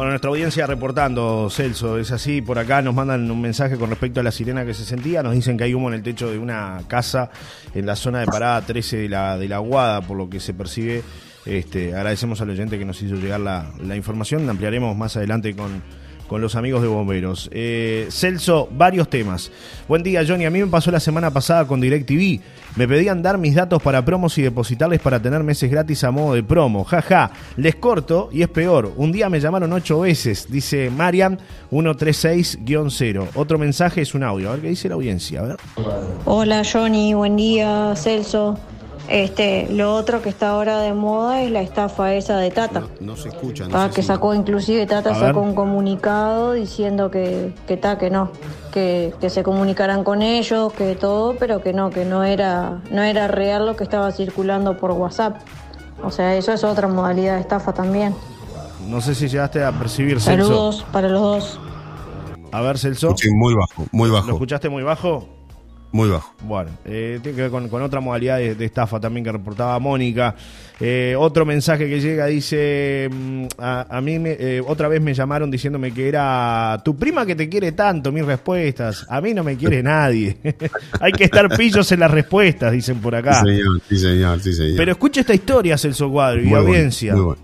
Bueno, nuestra audiencia reportando, Celso, es así, por acá nos mandan un mensaje con respecto a la sirena que se sentía, nos dicen que hay humo en el techo de una casa en la zona de parada 13 de la, de la Aguada, por lo que se percibe. Este, agradecemos al oyente que nos hizo llegar la, la información, la ampliaremos más adelante con, con los amigos de bomberos. Eh, Celso, varios temas. Buen día, Johnny. A mí me pasó la semana pasada con DirecTV. Me pedían dar mis datos para promos y depositarles para tener meses gratis a modo de promo. Jaja, les corto y es peor. Un día me llamaron ocho veces, dice Mariam 136-0. Otro mensaje es un audio. A ver qué dice la audiencia. Hola Johnny, buen día Celso. Este, lo otro que está ahora de moda es la estafa esa de Tata. No, no se escucha. No Ah, que sacó inclusive Tata A sacó ver. un comunicado diciendo que que ta, que no, que, que se comunicaran con ellos, que todo, pero que no, que no era no era real lo que estaba circulando por WhatsApp. O sea, eso es otra modalidad de estafa también. No sé si llegaste a percibir, Celso. Saludos para los dos. A ver, Celso. Escuché muy bajo, muy ¿Lo bajo, escuchaste muy bajo? Muy bajo. Bueno, eh, tiene que ver con, con otra modalidad de, de estafa también que reportaba Mónica. Eh, otro mensaje que llega dice, mm, a, a mí me- eh, otra vez me llamaron diciéndome que era tu prima que te quiere tanto, mis respuestas. A mí no me quiere nadie. Hay que estar pillos en las respuestas, dicen por acá. Sí, señor, sí, señor, sí, señor. Pero escucha esta historia, Celso Cuadro y Muy bueno, audiencia. muy bueno.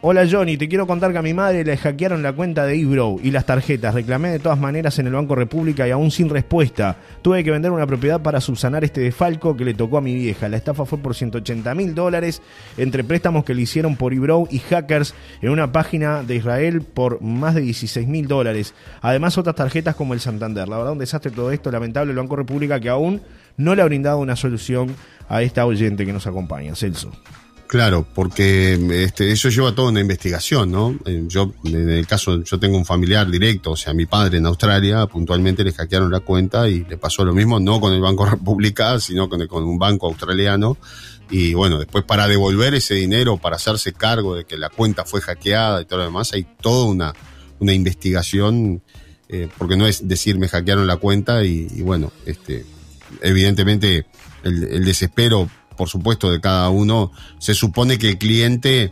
Hola Johnny, te quiero contar que a mi madre le hackearon la cuenta de eBrow y las tarjetas. Reclamé de todas maneras en el Banco República y aún sin respuesta. Tuve que vender una propiedad para subsanar este desfalco que le tocó a mi vieja. La estafa fue por 180 mil dólares entre préstamos que le hicieron por eBrow y hackers en una página de Israel por más de 16 mil dólares. Además otras tarjetas como el Santander. La verdad un desastre todo esto. Lamentable el Banco República que aún no le ha brindado una solución a esta oyente que nos acompaña. Celso. Claro, porque este, eso lleva toda una investigación, ¿no? Eh, Yo, en el caso, yo tengo un familiar directo, o sea, mi padre en Australia, puntualmente le hackearon la cuenta y le pasó lo mismo, no con el Banco República, sino con, un banco australiano. Y bueno, después para devolver ese dinero, para hacerse cargo de que la cuenta fue hackeada y todo lo demás, hay toda una, una investigación, eh, porque no es decir me hackearon la cuenta y, bueno, este, evidentemente el desespero, por supuesto, de cada uno, se supone que el cliente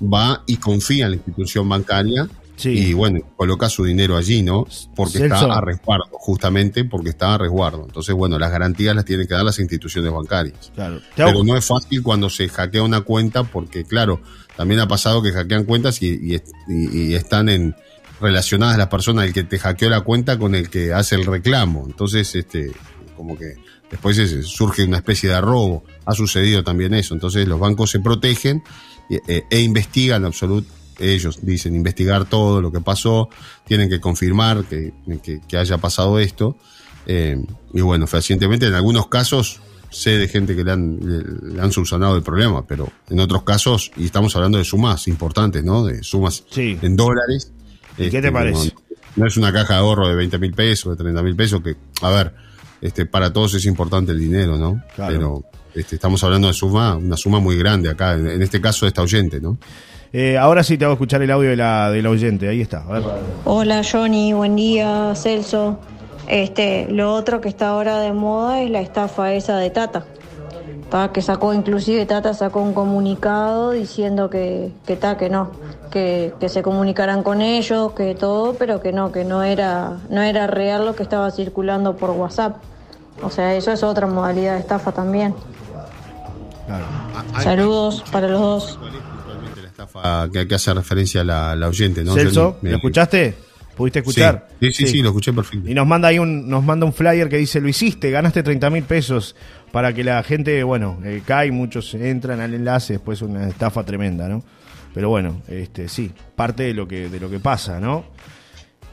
va y confía en la institución bancaria Sí. y bueno, coloca su dinero allí, ¿no? Porque Celso. está a resguardo, justamente porque está a resguardo. Entonces, bueno, las garantías las tienen que dar las instituciones bancarias. Claro. Pero no es fácil cuando se hackea una cuenta porque, claro, también ha pasado que hackean cuentas y, y- y- y están en relacionadas las personas, el que te hackeó la cuenta con el que hace el reclamo. Entonces, este, como que después es- surge una especie de robo. Ha sucedido también eso. Entonces los bancos se protegen e, e- e investigan absolut ellos dicen investigar todo lo que pasó, tienen que confirmar que, que- que haya pasado esto. Eh, y bueno, fehacientemente en algunos casos sé de gente que le han, le, le han subsanado el problema, pero en otros casos, y estamos hablando de sumas importantes, ¿no? De sumas Sí. en dólares. ¿Y qué este, te parece? no- no es una caja de ahorro de 20 mil pesos, de 30 mil pesos, que, a ver, este, para todos es importante el dinero, ¿no? Claro. Pero este, estamos hablando de suma, una suma muy grande acá, en, en este caso de esta oyente, ¿no? Eh, ahora sí te hago escuchar el audio de la, del oyente. Ahí está. A ver. Hola Johnny, buen día Celso. Este, lo otro que está ahora de moda es la estafa esa de Tata. Ta, que sacó, inclusive Tata sacó un comunicado diciendo que, que ta, que no, que, que se comunicaran con ellos, que todo, pero que no, que no era, no era real lo que estaba circulando por WhatsApp. O sea, eso es otra modalidad de estafa también. Claro. Saludos para los dos. La estafa que, que hace referencia a la, la oyente, ¿no? Celso, ¿lo escuchaste? ¿Pudiste escuchar? Sí, sí, sí, sí, lo escuché perfecto. Y nos manda ahí un, nos manda un flyer que dice, lo hiciste, ganaste 30 mil pesos para que la gente, bueno, eh, cae, muchos entran al enlace, después una estafa tremenda, ¿no? Pero bueno, este sí, parte de lo que, de lo que pasa, ¿no?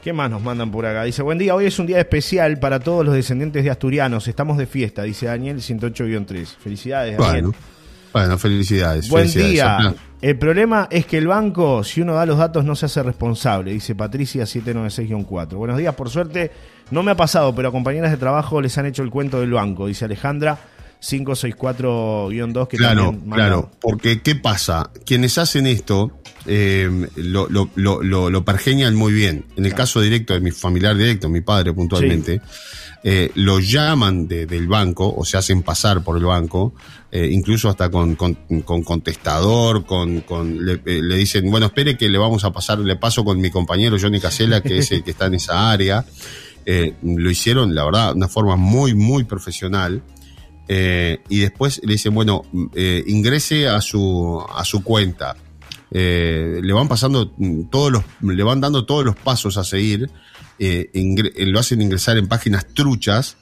¿Qué más nos mandan por acá? Dice, buen día, hoy es un día especial para todos los descendientes de asturianos, estamos de fiesta, dice Daniel 108-3. Felicidades, Daniel. Bueno, bueno, felicidades. Buen felicidades. día. El problema es que el banco, si uno da los datos, no se hace responsable, dice Patricia 796-4. Buenos días, por suerte, no me ha pasado, pero a compañeras de trabajo les han hecho el cuento del banco, dice Alejandra 564-2, que Claro, también claro, porque ¿qué pasa? Quienes hacen esto eh, lo, lo, lo, lo, pergeñan muy bien. En el caso directo de mi familiar directo, mi padre puntualmente, eh, lo llaman de- del banco o se hacen pasar por el banco, eh, incluso hasta con, con, con contestador, con, con le, le dicen, bueno, espere que le vamos a pasar, le paso con mi compañero Johnny Casella, que es el que está en esa área. Lo hicieron, la verdad, de una forma muy, muy profesional. Eh, y después le dicen, bueno, eh, ingrese a su, a su cuenta. Eh, le van pasando todos los, le van dando todos los pasos a seguir. eh, eh, lo hacen ingresar en páginas truchas.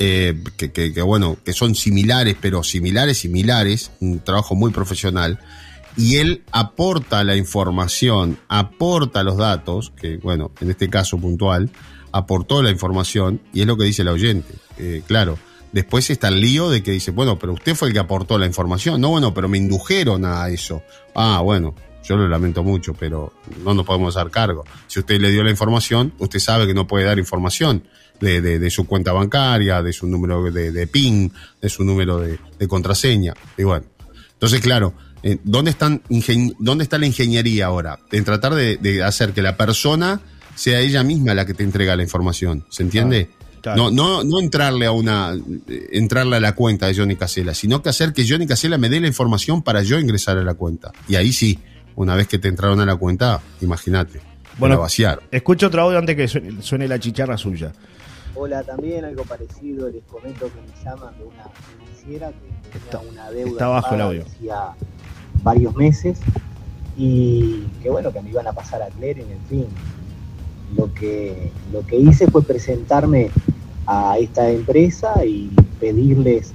eh, que, que- bueno, que son similares, pero similares, similares, un trabajo muy profesional. Y él aporta la información, aporta los datos, que bueno, en este caso puntual, aportó la información, y es lo que dice el oyente. Claro, después está el lío de que dice, bueno, pero usted fue el que aportó la información. No, bueno, pero me indujeron a eso. Ah, bueno, yo lo lamento mucho, pero no nos podemos dar cargo. Si usted le dio la información, usted sabe que no puede dar información de, de- su cuenta bancaria, de su número de, de PIN, de su número de, contraseña. Y bueno, entonces, claro, eh, ¿dónde, están ¿dónde está la ingeniería ahora? En tratar de, de hacer que la persona sea ella misma la que te entrega la información. ¿Se entiende? Claro. No, no, no entrarle a una, entrarle a la cuenta de Johnny Casella, sino que hacer que Johnny Casella me dé la información para yo ingresar a la cuenta. Y ahí sí, una vez que te entraron a la cuenta, imagínate, Bueno, la vaciar. Escucho otro audio antes que suene, suene la chicharra suya. Hola, también algo parecido, les comento que me llaman de una financiera que tenía Está- una deuda está abajo el audio. hacía varios meses y que bueno, que me iban a pasar a Cler en el fin. Lo que, lo que hice fue presentarme a esta empresa y pedirles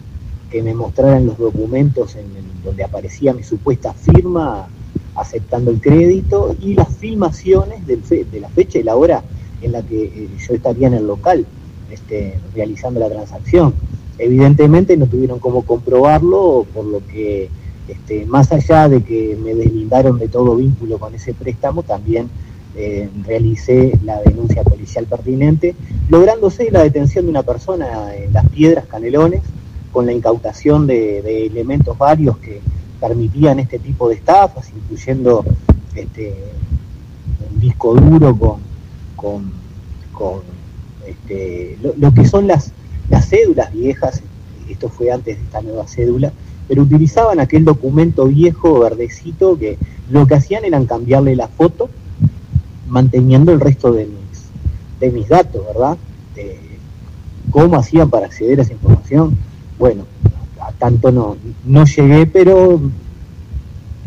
que me mostraran los documentos en donde aparecía mi supuesta firma aceptando el crédito y las filmaciones del fe- de la fecha y la hora en la que eh, yo estaría en el local este, realizando la transacción. Evidentemente no tuvieron cómo comprobarlo, por lo que este, más allá de que me deslindaron de todo vínculo con ese préstamo, también eh, realicé la denuncia policial pertinente, lográndose la detención de una persona en las piedras Canelones, con la incautación de, elementos varios que permitían este tipo de estafas, incluyendo este, un disco duro con, con, con, este, lo, lo que son las, las cédulas viejas, esto fue antes de esta nueva cédula, pero utilizaban aquel documento viejo, verdecito, que lo que hacían eran cambiarle la foto, manteniendo el resto de mis, de mis datos, ¿verdad? De ¿Cómo hacían para acceder a esa información? Bueno, a tanto no, no llegué, pero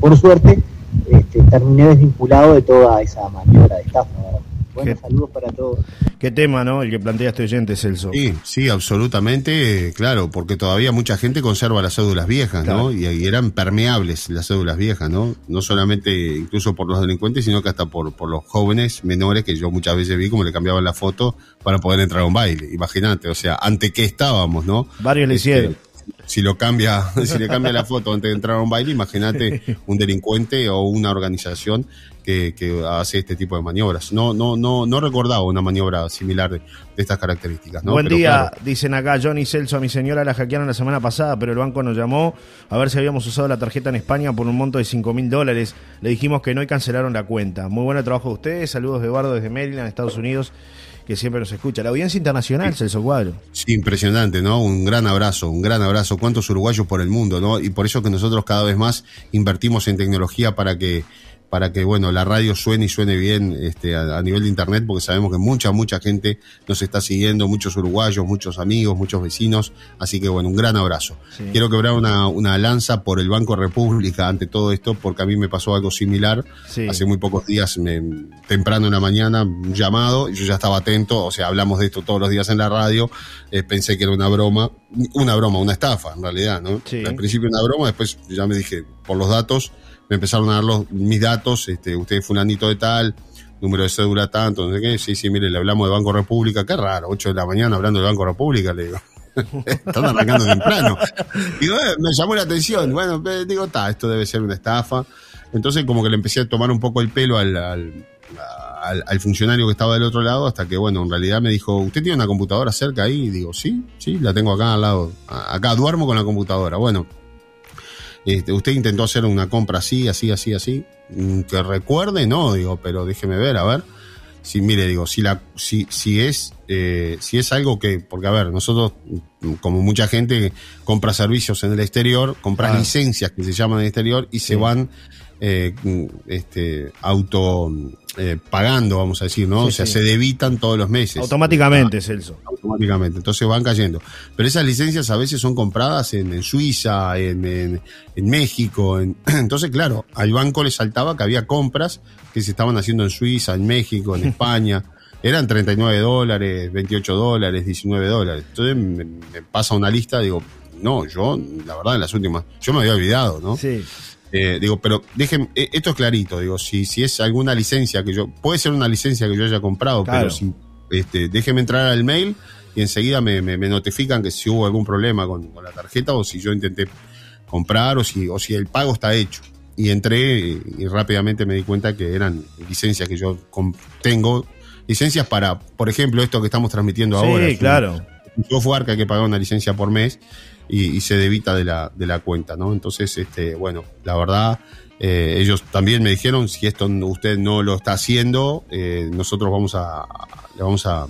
por suerte este, terminé desvinculado de toda esa maniobra de estafa, ¿verdad? Bueno, Qué- saludos para todos. Qué tema, ¿no? El que plantea este oyente, Celso. Sí, sí, absolutamente, claro, porque todavía mucha gente conserva las cédulas viejas, ¿no? Y eran permeables las cédulas viejas, ¿no? No solamente incluso por los delincuentes, sino que hasta por, por los jóvenes menores que yo muchas veces vi como le cambiaban la foto para poder entrar a un baile. Imagínate, o sea, ante qué estábamos, ¿no? Varios le Este, hicieron. Si lo cambia, si le cambia la foto antes de entrar a un baile, imagínate un delincuente o una organización que, que hace este tipo de maniobras. No, no, no, no recordaba una maniobra similar de, de estas características. ¿no? Buen Pero día, claro, dicen acá Johnny Celso, a mi señora la hackearon la semana pasada, pero el banco nos llamó a ver si habíamos usado la tarjeta en España por un monto de 5 mil dólares. Le dijimos que no y cancelaron la cuenta. Muy buen trabajo de ustedes, saludos de Eduardo desde Maryland, Estados Unidos, que siempre nos escucha. La audiencia internacional, Celso Cuadro. Sí, impresionante, ¿no? Un gran abrazo, un gran abrazo. ¿Cuántos uruguayos por el mundo, ¿no? Y por eso que nosotros cada vez más invertimos en tecnología para que para que bueno la radio suene y suene bien este, a, a nivel de internet porque sabemos que mucha mucha gente nos está siguiendo muchos uruguayos muchos amigos muchos vecinos así que bueno un gran abrazo Sí. quiero quebrar una, una lanza por el Banco República ante todo esto porque a mí me pasó algo similar Sí. hace muy pocos días me- temprano en la mañana un llamado y yo ya estaba atento o sea hablamos de esto todos los días en la radio eh, pensé que era una broma una broma una estafa en realidad no Sí. al principio una broma después ya me dije por los datos me empezaron a dar los, mis datos, este, usted es fulanito de tal, número de cédula tanto, no sé qué, sí, sí, mire, le hablamos de Banco República, qué raro, 8 de la mañana hablando de Banco República, le digo. Están arrancando temprano. Digo, eh, me llamó la atención, bueno, eh, digo, está, esto debe ser una estafa. Entonces como que le empecé a tomar un poco el pelo al, al, al- funcionario que estaba del otro lado, hasta que, bueno, en realidad me dijo, ¿usted tiene una computadora cerca ahí? Y digo, sí, sí, la tengo acá al lado. Acá duermo con la computadora. Bueno, este, usted intentó hacer una compra así, así, así, así. Mm, Que recuerde, no, digo, pero déjeme ver, a ver. Si, mire, digo, si la, si, si es, eh, si es algo que, porque a ver, nosotros, mm, como mucha gente compra servicios en el exterior, compras Ah. licencias que se llaman en el exterior y se van, eh, este, auto, eh, pagando, vamos a decir, ¿no? Sí, o sea, sí. se debitan todos los meses Automáticamente, Celso. automáticamente. Entonces van cayendo. Pero esas licencias a veces son compradas en, en Suiza, en, en- en México. en- entonces, claro, al banco le saltaba que había compras que se estaban haciendo en Suiza, en México, en España. Eran 39 dólares, 28 dólares, 19 dólares. Entonces me, me pasa una lista, digo, no, yo, la verdad, en las últimas, yo me había olvidado, ¿no? Sí. Eh, digo, pero dejen, eh, esto es clarito, digo, si, si es alguna licencia que yo, puede ser una licencia que yo haya comprado, Claro. pero si, este, déjeme entrar al mail y enseguida me, me- me notifican que si hubo algún problema con, con la tarjeta o si yo intenté comprar o si, o si el pago está hecho. Y entré y, y rápidamente me di cuenta que eran licencias que yo tengo, licencias para, por ejemplo, esto que estamos transmitiendo ahora. Sí, claro. un software que hay que pagar una licencia por mes y, y se debita de la, de la cuenta, ¿no? Entonces, este, bueno, la verdad, eh, ellos también me dijeron, si esto usted no lo está haciendo, eh, nosotros vamos a, le vamos a,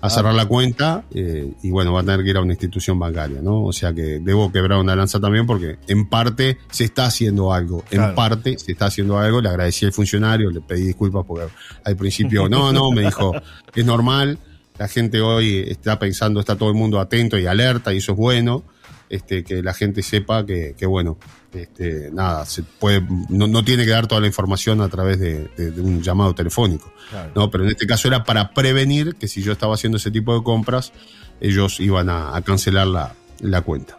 a cerrar la cuenta eh, y bueno, va a tener que ir a una institución bancaria, ¿no? O sea que debo quebrar una lanza también porque en parte se está haciendo algo, Claro. en parte se está haciendo algo, le agradecí al funcionario, le pedí disculpas porque al principio, no, no, me dijo, es normal, la gente hoy está pensando, está todo el mundo atento y alerta y eso es bueno, este, que la gente sepa que, que bueno, este, nada, se puede, no, no tiene que dar toda la información a través de, de- de un llamado telefónico. Claro. ¿no? Pero en este caso era para prevenir que si yo estaba haciendo ese tipo de compras, ellos iban a, a cancelar la, la cuenta.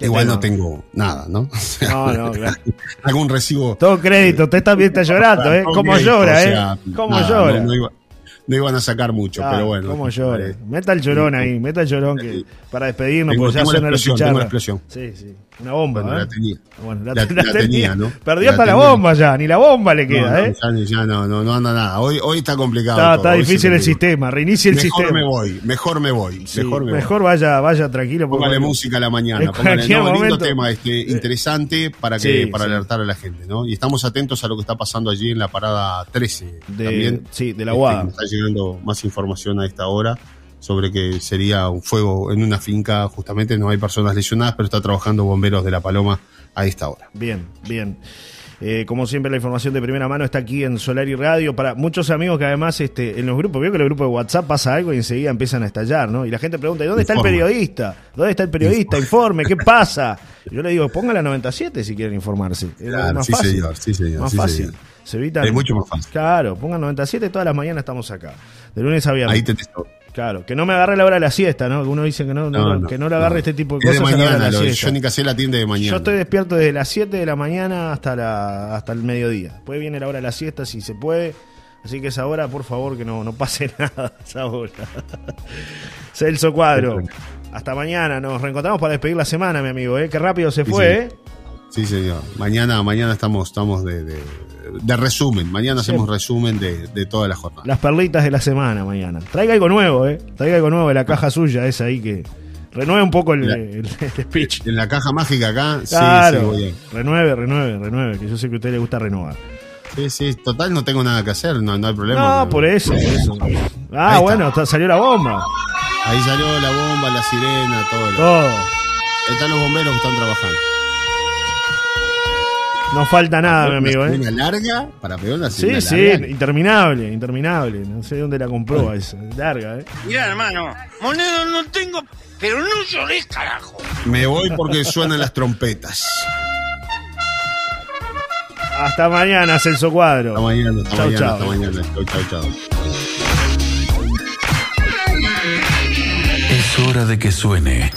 Igual no tengo nada, ¿no? O sea, No, no, claro. algún recibo. Todo crédito, usted también está llorando, ¿eh? Todo ¿Cómo crédito, llora, eh? sea, ¿Cómo nada, llora? No, no iba- no iban a sacar mucho, Ah, pero bueno. ¿Cómo Meta el llorón ahí, meta el llorón que, para despedirnos, Tengo- porque ya tengo suena la explosión, tengo la explosión. Sí, sí. Una bomba, Bueno, ¿eh? la tenía. Bueno, la, La- la la tenía. tenía, ¿no? Perdió La hasta la tenía. bomba ya, ni la bomba le queda, no, ¿eh? no, ya, ya no, no, no anda nada. Hoy, hoy está complicado. Está, está difícil el sistema, reinicie el mejor sistema. me voy, mejor me voy, Sí, mejor me mejor voy. vaya, vaya tranquilo. porque- Póngale música a la mañana, póngale no, lindo tema este, interesante para que Sí, para sí. alertar a la gente, ¿no? Y estamos atentos a lo que está pasando allí en la parada 13 De- también. sí, de la Este, UADA. me está llegando más información a esta hora sobre que sería un fuego en una finca, justamente no hay personas lesionadas, pero está trabajando bomberos de La Paloma a esta hora. Bien, bien. Eh, como siempre, la información de primera mano está aquí en Solar y Radio. Para muchos amigos que además este, en los grupos, veo que en los grupos de WhatsApp pasa algo y enseguida empiezan a estallar, ¿no? Y la gente pregunta, ¿y dónde está el periodista? ¿Dónde está el periodista? Informe, ¿qué pasa? Yo le digo, ponga la 97 si quieren informarse. Es Claro, más sí, fácil. señor, sí, señor, Más sí, fácil. señor. Se evitan. Es mucho más fácil. Claro, pongan 97, todas las mañanas estamos acá. De lunes a viernes. Ahí te testo. Claro, que no me agarre la hora de la siesta, ¿no? Algunos dicen que no, no, que no le agarre este tipo de Es cosas. de a la hora mañana, de la lo de siesta. Johnny Casella atiende de mañana. Yo estoy despierto desde las 7 de la mañana hasta la hasta el mediodía. Después viene la hora de la siesta si se puede. Así que esa hora, por favor, que no, no pase nada esa hora. Celso Cuadro. Hasta mañana. Nos reencontramos para despedir la semana, mi amigo. ¿eh? Qué rápido se Sí, fue, sí. ¿eh? Sí, señor. Mañana, mañana estamos, estamos de, de, de resumen. Mañana Sí. hacemos resumen de, de toda la jornada. Las perlitas de la semana mañana. Traiga algo nuevo, ¿eh? Traiga algo nuevo de la caja suya, esa ahí que. Renueve un poco el, La- el- el speech. En la caja mágica acá, Claro. sí, sí, voy a- renueve, renueve, renueve, que yo sé que a usted le gusta renovar. Sí, sí, total, no tengo nada que hacer, no, no hay problema. No, por eso, por eso. Ah, bueno, salió la bomba. Ahí salió la bomba, la sirena, todo. lo- Todo. Están los bomberos que están trabajando. No falta nada, mi amigo, Una ¿eh? larga para pegar una Sí, sí, larga. interminable, interminable. No sé dónde la compró esa. Larga, ¿eh? Mira, hermano, moneda no tengo, pero no llores, carajo. Me voy porque suenan las trompetas. Hasta mañana, Celso Cuadro. Hasta mañana, hasta Chau, mañana, chau. hasta mañana. Chau, chau, chau. Es hora de que suene.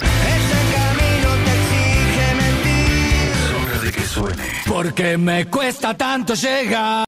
Es hora de que suene. Porque me cuesta tanto llegar.